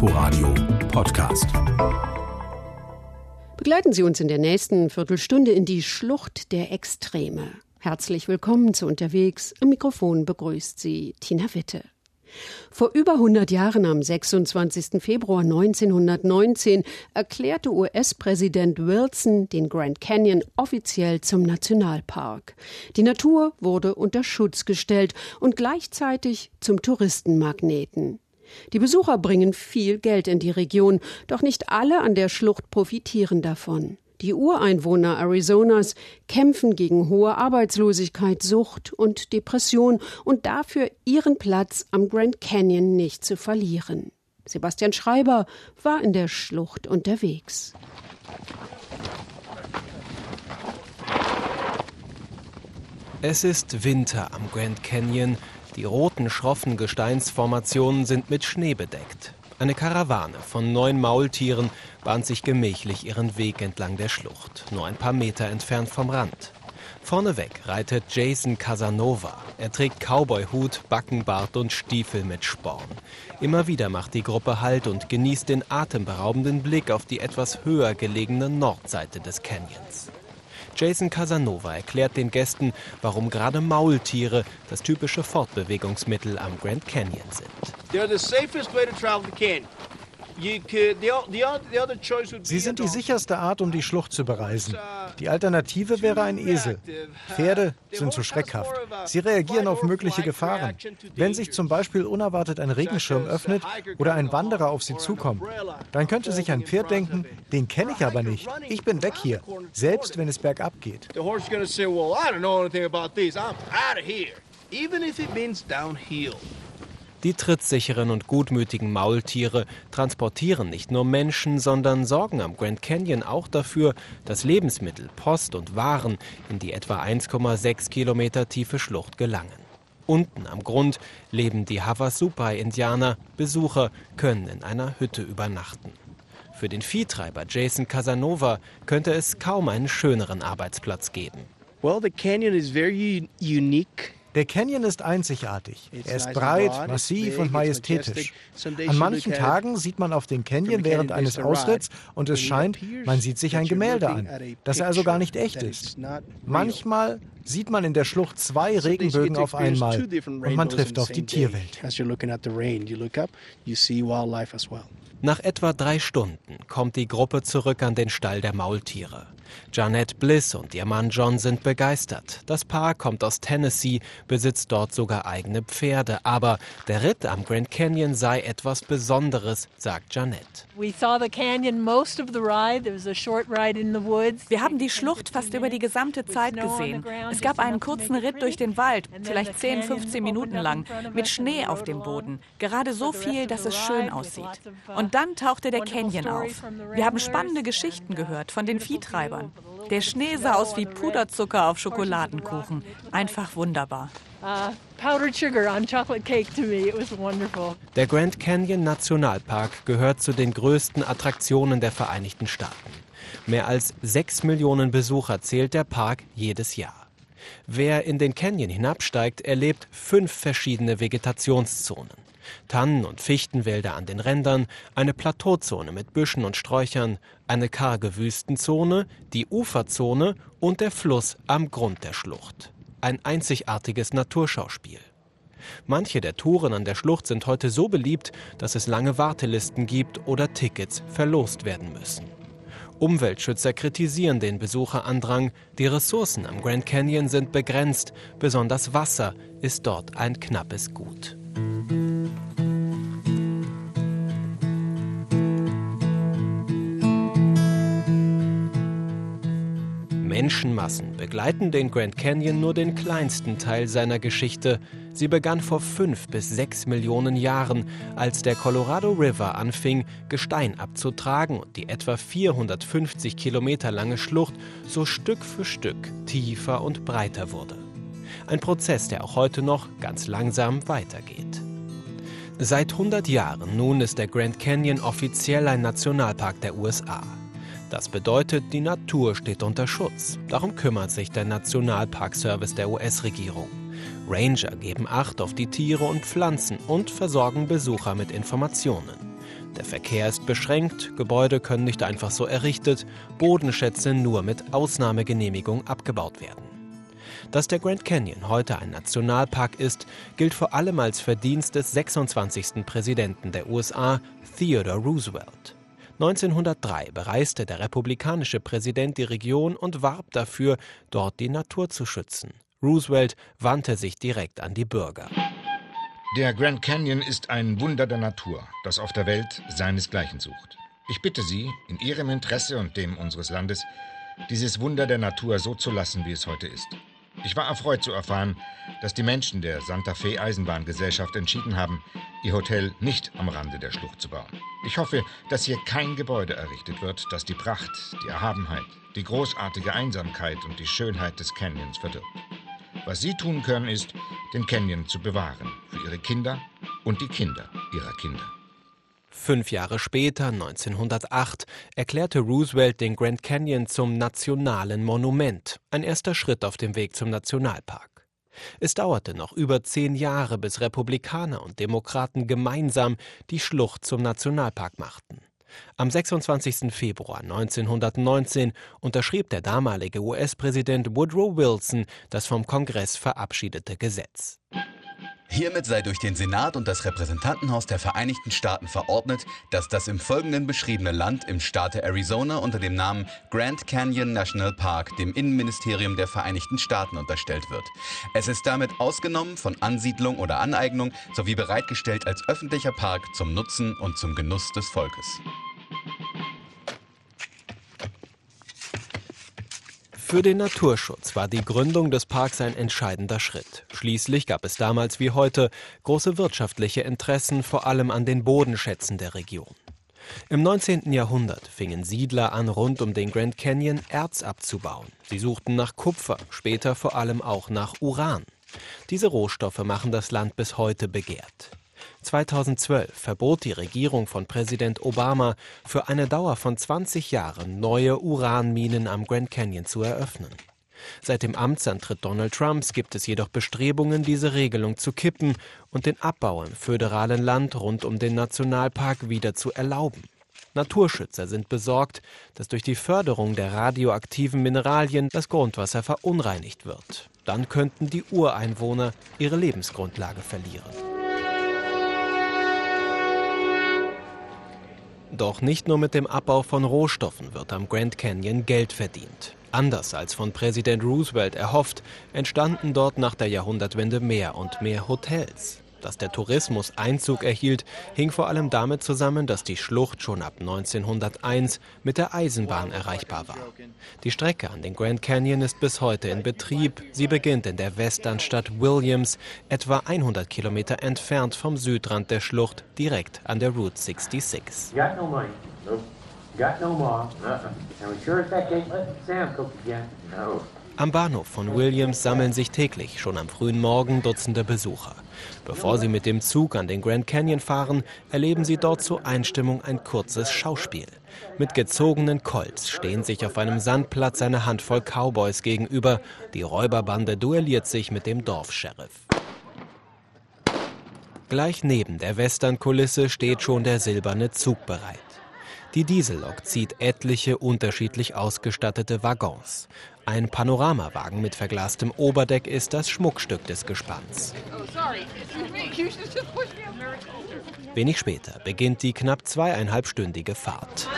Inforadio Podcast. Begleiten Sie uns in der nächsten Viertelstunde in die Schlucht der Extreme. Herzlich willkommen zu Unterwegs. Am Mikrofon begrüßt Sie Tina Witte. Vor über 100 Jahren, am 26. Februar 1919, erklärte US-Präsident Wilson den Grand Canyon offiziell zum Nationalpark. Die Natur wurde unter Schutz gestellt und gleichzeitig zum Touristenmagneten. Die Besucher bringen viel Geld in die Region, doch nicht alle an der Schlucht profitieren davon. Die Ureinwohner Arizonas kämpfen gegen hohe Arbeitslosigkeit, Sucht und Depression und dafür ihren Platz am Grand Canyon nicht zu verlieren. Sebastian Schreiber war in der Schlucht unterwegs. Es ist Winter am Grand Canyon. Die roten, schroffen Gesteinsformationen sind mit Schnee bedeckt. Eine Karawane von neun Maultieren bahnt sich gemächlich ihren Weg entlang der Schlucht, nur ein paar Meter entfernt vom Rand. Vorneweg reitet Jason Casanova. Er trägt Cowboyhut, Backenbart und Stiefel mit Sporn. Immer wieder macht die Gruppe Halt und genießt den atemberaubenden Blick auf die etwas höher gelegene Nordseite des Canyons. Jason Casanova erklärt den Gästen, warum gerade Maultiere das typische Fortbewegungsmittel am Grand Canyon sind. They're the safest way to travel the canyon. Sie sind die sicherste Art, um die Schlucht zu bereisen. Die Alternative wäre ein Esel. Pferde sind zu schreckhaft. Sie reagieren auf mögliche Gefahren. Wenn sich zum Beispiel unerwartet ein Regenschirm öffnet oder ein Wanderer auf sie zukommt, dann könnte sich ein Pferd denken, den kenne ich aber nicht. Ich bin weg hier, selbst wenn es bergab geht. Even if it means downhill. Die trittsicheren und gutmütigen Maultiere transportieren nicht nur Menschen, sondern sorgen am Grand Canyon auch dafür, dass Lebensmittel, Post und Waren in die etwa 1,6 Kilometer tiefe Schlucht gelangen. Unten am Grund leben die Havasupai-Indianer. Besucher können in einer Hütte übernachten. Für den Viehtreiber Jason Casanova könnte es kaum einen schöneren Arbeitsplatz geben. Well, the canyon is very unique der Canyon ist einzigartig. Er ist breit, massiv und majestätisch. An manchen Tagen sieht man auf den Canyon während eines Ausritts und es scheint, man sieht sich ein Gemälde an, das also gar nicht echt ist. Manchmal sieht man in der Schlucht zwei Regenbögen auf einmal und man trifft auf die Tierwelt. Nach etwa drei Stunden kommt die Gruppe zurück an den Stall der Maultiere. Janet Bliss und ihr Mann John sind begeistert. Das Paar kommt aus Tennessee, besitzt dort sogar eigene Pferde. Aber der Ritt am Grand Canyon sei etwas Besonderes, sagt Janet. Wir haben die Schlucht fast über die gesamte Zeit gesehen. Es gab einen kurzen Ritt durch den Wald, vielleicht 10, 15 Minuten lang, mit Schnee auf dem Boden. Gerade so viel, dass es schön aussieht. Und dann tauchte der Canyon auf. Wir haben spannende Geschichten gehört von den Viehtreibern. Der Schnee sah aus wie Puderzucker auf Schokoladenkuchen. Einfach wunderbar. Uh, der Grand Canyon Nationalpark gehört zu den größten Attraktionen der Vereinigten Staaten. Mehr als sechs Millionen Besucher zählt der Park jedes Jahr. Wer in den Canyon hinabsteigt, erlebt fünf verschiedene Vegetationszonen. Tannen- und Fichtenwälder an den Rändern, eine Plateauzone mit Büschen und Sträuchern, eine karge Wüstenzone, die Uferzone und der Fluss am Grund der Schlucht. Ein einzigartiges Naturschauspiel. Manche der Touren an der Schlucht sind heute so beliebt, dass es lange Wartelisten gibt oder Tickets verlost werden müssen. Umweltschützer kritisieren den Besucherandrang. Die Ressourcen am Grand Canyon sind begrenzt. Besonders Wasser ist dort ein knappes Gut. Menschenmassen begleiten den Grand Canyon nur den kleinsten Teil seiner Geschichte. Sie begann vor fünf bis sechs Millionen Jahren, als der Colorado River anfing, Gestein abzutragen und die etwa 450 Kilometer lange Schlucht so Stück für Stück tiefer und breiter wurde. Ein Prozess, der auch heute noch ganz langsam weitergeht. Seit 100 Jahren nun ist der Grand Canyon offiziell ein Nationalpark der USA. Das bedeutet, die Natur steht unter Schutz. Darum kümmert sich der Nationalparkservice der US-Regierung. Ranger geben Acht auf die Tiere und Pflanzen und versorgen Besucher mit Informationen. Der Verkehr ist beschränkt, Gebäude können nicht einfach so errichtet, Bodenschätze nur mit Ausnahmegenehmigung abgebaut werden. Dass der Grand Canyon heute ein Nationalpark ist, gilt vor allem als Verdienst des 26. Präsidenten der USA, Theodore Roosevelt. 1903 bereiste der republikanische Präsident die Region und warb dafür, dort die Natur zu schützen. Roosevelt wandte sich direkt an die Bürger. Der Grand Canyon ist ein Wunder der Natur, das auf der Welt seinesgleichen sucht. Ich bitte Sie, in Ihrem Interesse und dem unseres Landes, dieses Wunder der Natur so zu lassen, wie es heute ist. Ich war erfreut zu erfahren, dass die Menschen der Santa Fe Eisenbahngesellschaft entschieden haben, ihr Hotel nicht am Rande der Schlucht zu bauen. Ich hoffe, dass hier kein Gebäude errichtet wird, das die Pracht, die Erhabenheit, die großartige Einsamkeit und die Schönheit des Canyons verdirbt. Was Sie tun können, ist, den Canyon zu bewahren, für Ihre Kinder und die Kinder ihrer Kinder. Fünf Jahre später, 1908, erklärte Roosevelt den Grand Canyon zum nationalen Monument, ein erster Schritt auf dem Weg zum Nationalpark. Es dauerte noch über zehn Jahre, bis Republikaner und Demokraten gemeinsam die Schlucht zum Nationalpark machten. Am 26. Februar 1919 unterschrieb der damalige US-Präsident Woodrow Wilson das vom Kongress verabschiedete Gesetz. Hiermit sei durch den Senat und das Repräsentantenhaus der Vereinigten Staaten verordnet, dass das im Folgenden beschriebene Land im Staate Arizona unter dem Namen Grand Canyon National Park dem Innenministerium der Vereinigten Staaten unterstellt wird. Es ist damit ausgenommen von Ansiedlung oder Aneignung sowie bereitgestellt als öffentlicher Park zum Nutzen und zum Genuss des Volkes. Für den Naturschutz war die Gründung des Parks ein entscheidender Schritt. Schließlich gab es damals wie heute große wirtschaftliche Interessen, vor allem an den Bodenschätzen der Region. Im 19. Jahrhundert fingen Siedler an, rund um den Grand Canyon Erz abzubauen. Sie suchten nach Kupfer, später vor allem auch nach Uran. Diese Rohstoffe machen das Land bis heute begehrt. 2012 verbot die Regierung von Präsident Obama für eine Dauer von 20 Jahren neue Uranminen am Grand Canyon zu eröffnen. Seit dem Amtsantritt Donald Trumps gibt es jedoch Bestrebungen, diese Regelung zu kippen und den Abbau im föderalen Land rund um den Nationalpark wieder zu erlauben. Naturschützer sind besorgt, dass durch die Förderung der radioaktiven Mineralien das Grundwasser verunreinigt wird. Dann könnten die Ureinwohner ihre Lebensgrundlage verlieren. Doch nicht nur mit dem Abbau von Rohstoffen wird am Grand Canyon Geld verdient. Anders als von Präsident Roosevelt erhofft, entstanden dort nach der Jahrhundertwende mehr und mehr Hotels. Dass der Tourismus Einzug erhielt, hing vor allem damit zusammen, dass die Schlucht schon ab 1901 mit der Eisenbahn erreichbar war. Die Strecke an den Grand Canyon ist bis heute in Betrieb. Sie beginnt in der Westernstadt Williams, etwa 100 Kilometer entfernt vom Südrand der Schlucht, direkt an der Route 66. Got no money. Nope. Got no mom. Uh-uh. And we sure as heck ain't letting Sam cook. Am Bahnhof von Williams sammeln sich täglich schon am frühen Morgen Dutzende Besucher. Bevor sie mit dem Zug an den Grand Canyon fahren, erleben sie dort zur Einstimmung ein kurzes Schauspiel. Mit gezogenen Colts stehen sich auf einem Sandplatz eine Handvoll Cowboys gegenüber. Die Räuberbande duelliert sich mit dem Dorfsheriff. Gleich neben der Westernkulisse steht schon der silberne Zug bereit. Die Diesellok zieht etliche unterschiedlich ausgestattete Waggons. Ein Panoramawagen mit verglastem Oberdeck ist das Schmuckstück des Gespanns. Wenig später beginnt die knapp zweieinhalbstündige Fahrt.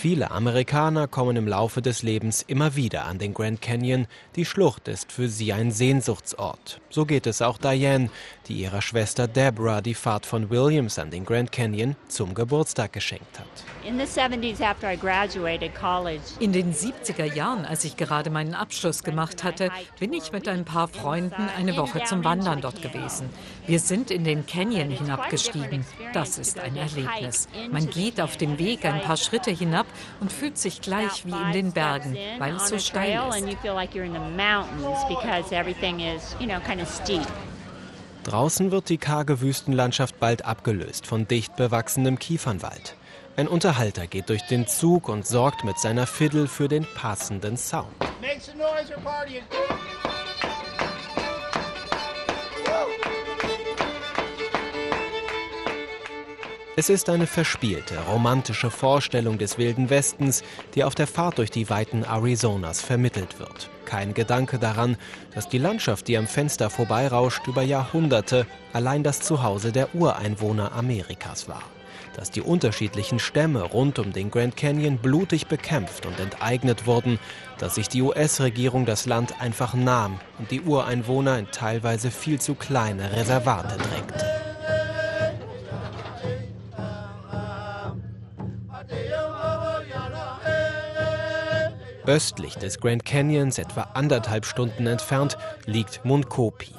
Viele Amerikaner kommen im Laufe des Lebens immer wieder an den Grand Canyon. Die Schlucht ist für sie ein Sehnsuchtsort. So geht es auch Diane, die ihrer Schwester Deborah die Fahrt von Williams an den Grand Canyon zum Geburtstag geschenkt hat. In den 70er Jahren, als ich gerade meinen Abschluss gemacht hatte, bin ich mit ein paar Freunden eine Woche zum Wandern dort gewesen. Wir sind in den Canyon hinabgestiegen. Das ist ein Erlebnis. Man geht auf dem Weg ein paar Schritte hinab und fühlt sich gleich wie in den Bergen, weil es so steil ist. Draußen wird die karge Wüstenlandschaft bald abgelöst von dicht bewachsenem Kiefernwald. Ein Unterhalter geht durch den Zug und sorgt mit seiner Fiddle für den passenden Sound. Es ist eine verspielte, romantische Vorstellung des wilden Westens, die auf der Fahrt durch die weiten Arizonas vermittelt wird. Kein Gedanke daran, dass die Landschaft, die am Fenster vorbeirauscht, über Jahrhunderte allein das Zuhause der Ureinwohner Amerikas war. Dass die unterschiedlichen Stämme rund um den Grand Canyon blutig bekämpft und enteignet wurden, dass sich die US-Regierung das Land einfach nahm und die Ureinwohner in teilweise viel zu kleine Reservate drängte. Östlich des Grand Canyons, etwa anderthalb Stunden entfernt, liegt Munkopi.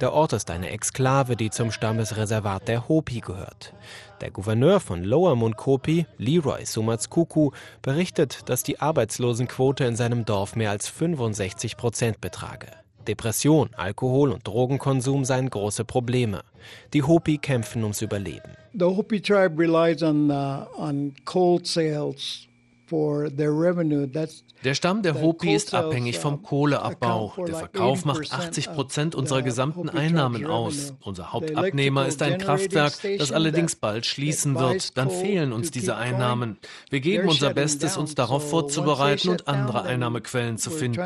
Der Ort ist eine Exklave, die zum Stammesreservat der Hopi gehört. Der Gouverneur von Lower Munkopi, Leroy Sumatskuku, berichtet, dass die Arbeitslosenquote in seinem Dorf mehr als 65 Prozent betrage. Depression, Alkohol und Drogenkonsum seien große Probleme. Die Hopi kämpfen ums Überleben. The Hopi tribe relies on, uh, on coal sales der Stamm der Hopi ist abhängig vom Kohleabbau. Der Verkauf macht 80 Prozent unserer gesamten Einnahmen aus. Unser Hauptabnehmer ist ein Kraftwerk, das allerdings bald schließen wird. Dann fehlen uns diese Einnahmen. Wir geben unser Bestes, uns darauf vorzubereiten und andere Einnahmequellen zu finden.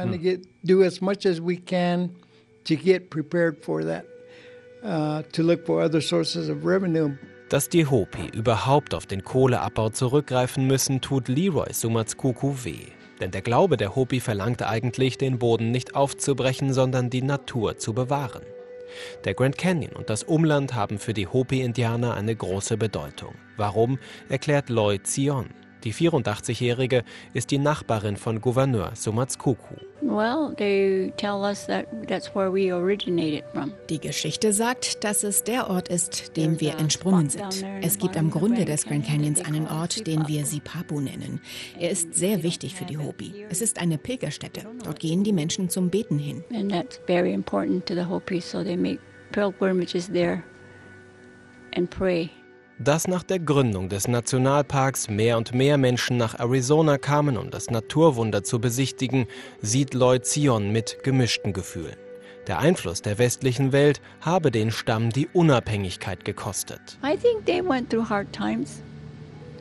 Uh, to look for other sources of revenue. Dass die Hopi überhaupt auf den Kohleabbau zurückgreifen müssen, tut Leroy Sumatskuku weh. Denn der Glaube der Hopi verlangt eigentlich, den Boden nicht aufzubrechen, sondern die Natur zu bewahren. Der Grand Canyon und das Umland haben für die Hopi-Indianer eine große Bedeutung. Warum, erklärt Lloyd Zion. Die 84-Jährige ist die Nachbarin von Gouverneur Sumatskuku. Die Geschichte sagt, dass es der Ort ist, dem wir entsprungen sind. Es gibt am Grunde des Grand Canyons einen Ort, den wir Sipapu nennen. Er ist sehr wichtig für die Hopi. Es ist eine Pilgerstätte. Dort gehen die Menschen zum Beten hin. And that's very important to the Hopi, so they make pilgrimages there and pray dass nach der Gründung des Nationalparks mehr und mehr Menschen nach Arizona kamen, um das Naturwunder zu besichtigen, sieht Lloyd Zion mit gemischten Gefühlen. Der Einfluss der westlichen Welt habe den Stamm die Unabhängigkeit gekostet. I think they went through hard times.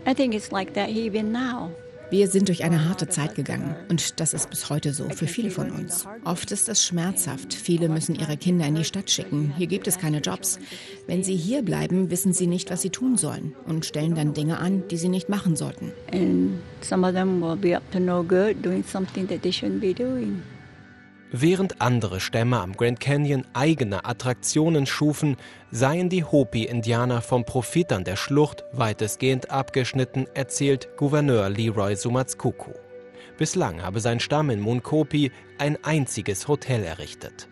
I think it's like that even now. Wir sind durch eine harte Zeit gegangen und das ist bis heute so für viele von uns. Oft ist es schmerzhaft. Viele müssen ihre Kinder in die Stadt schicken. Hier gibt es keine Jobs. Wenn sie hier bleiben, wissen sie nicht, was sie tun sollen und stellen dann Dinge an, die sie nicht machen sollten. And some of them will be up to no good doing something that they shouldn't be doing. Während andere Stämme am Grand Canyon eigene Attraktionen schufen, seien die Hopi-Indianer vom Profit an der Schlucht weitestgehend abgeschnitten, erzählt Gouverneur Leroy Sumatskuku. Bislang habe sein Stamm in Munkopi ein einziges Hotel errichtet.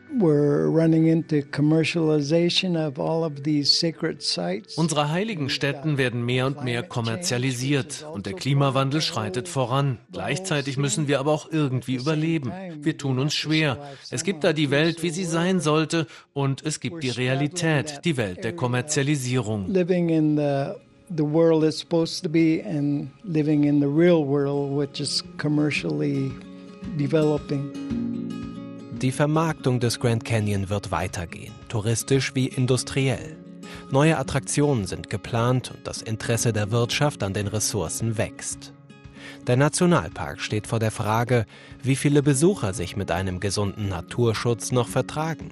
Unsere heiligen Stätten werden mehr und mehr kommerzialisiert und der Klimawandel schreitet voran. Gleichzeitig müssen wir aber auch irgendwie überleben. Wir tun uns schwer. Es gibt da die Welt, wie sie sein sollte, und es gibt die Realität, die Welt der Kommerzialisierung the world is supposed to be and living in the real world, which is commercially developing. Die Vermarktung des Grand Canyon wird weitergehen, touristisch wie industriell. Neue Attraktionen sind geplant und das Interesse der Wirtschaft an den Ressourcen wächst. Der Nationalpark steht vor der Frage, wie viele Besucher sich mit einem gesunden Naturschutz noch vertragen.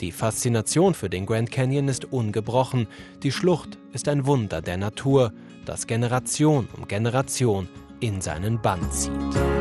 Die Faszination für den Grand Canyon ist ungebrochen. Die Schlucht ist ein Wunder der Natur, das Generation um Generation in seinen Bann zieht.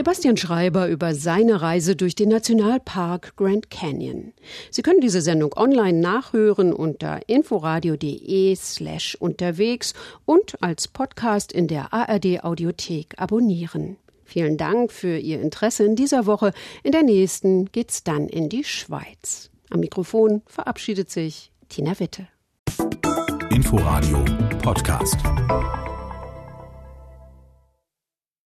Sebastian Schreiber über seine Reise durch den Nationalpark Grand Canyon. Sie können diese Sendung online nachhören unter inforadio.de slash unterwegs und als Podcast in der ARD Audiothek abonnieren. Vielen Dank für Ihr Interesse in dieser Woche. In der nächsten geht's dann in die Schweiz. Am Mikrofon verabschiedet sich Tina Witte. Inforadio Podcast.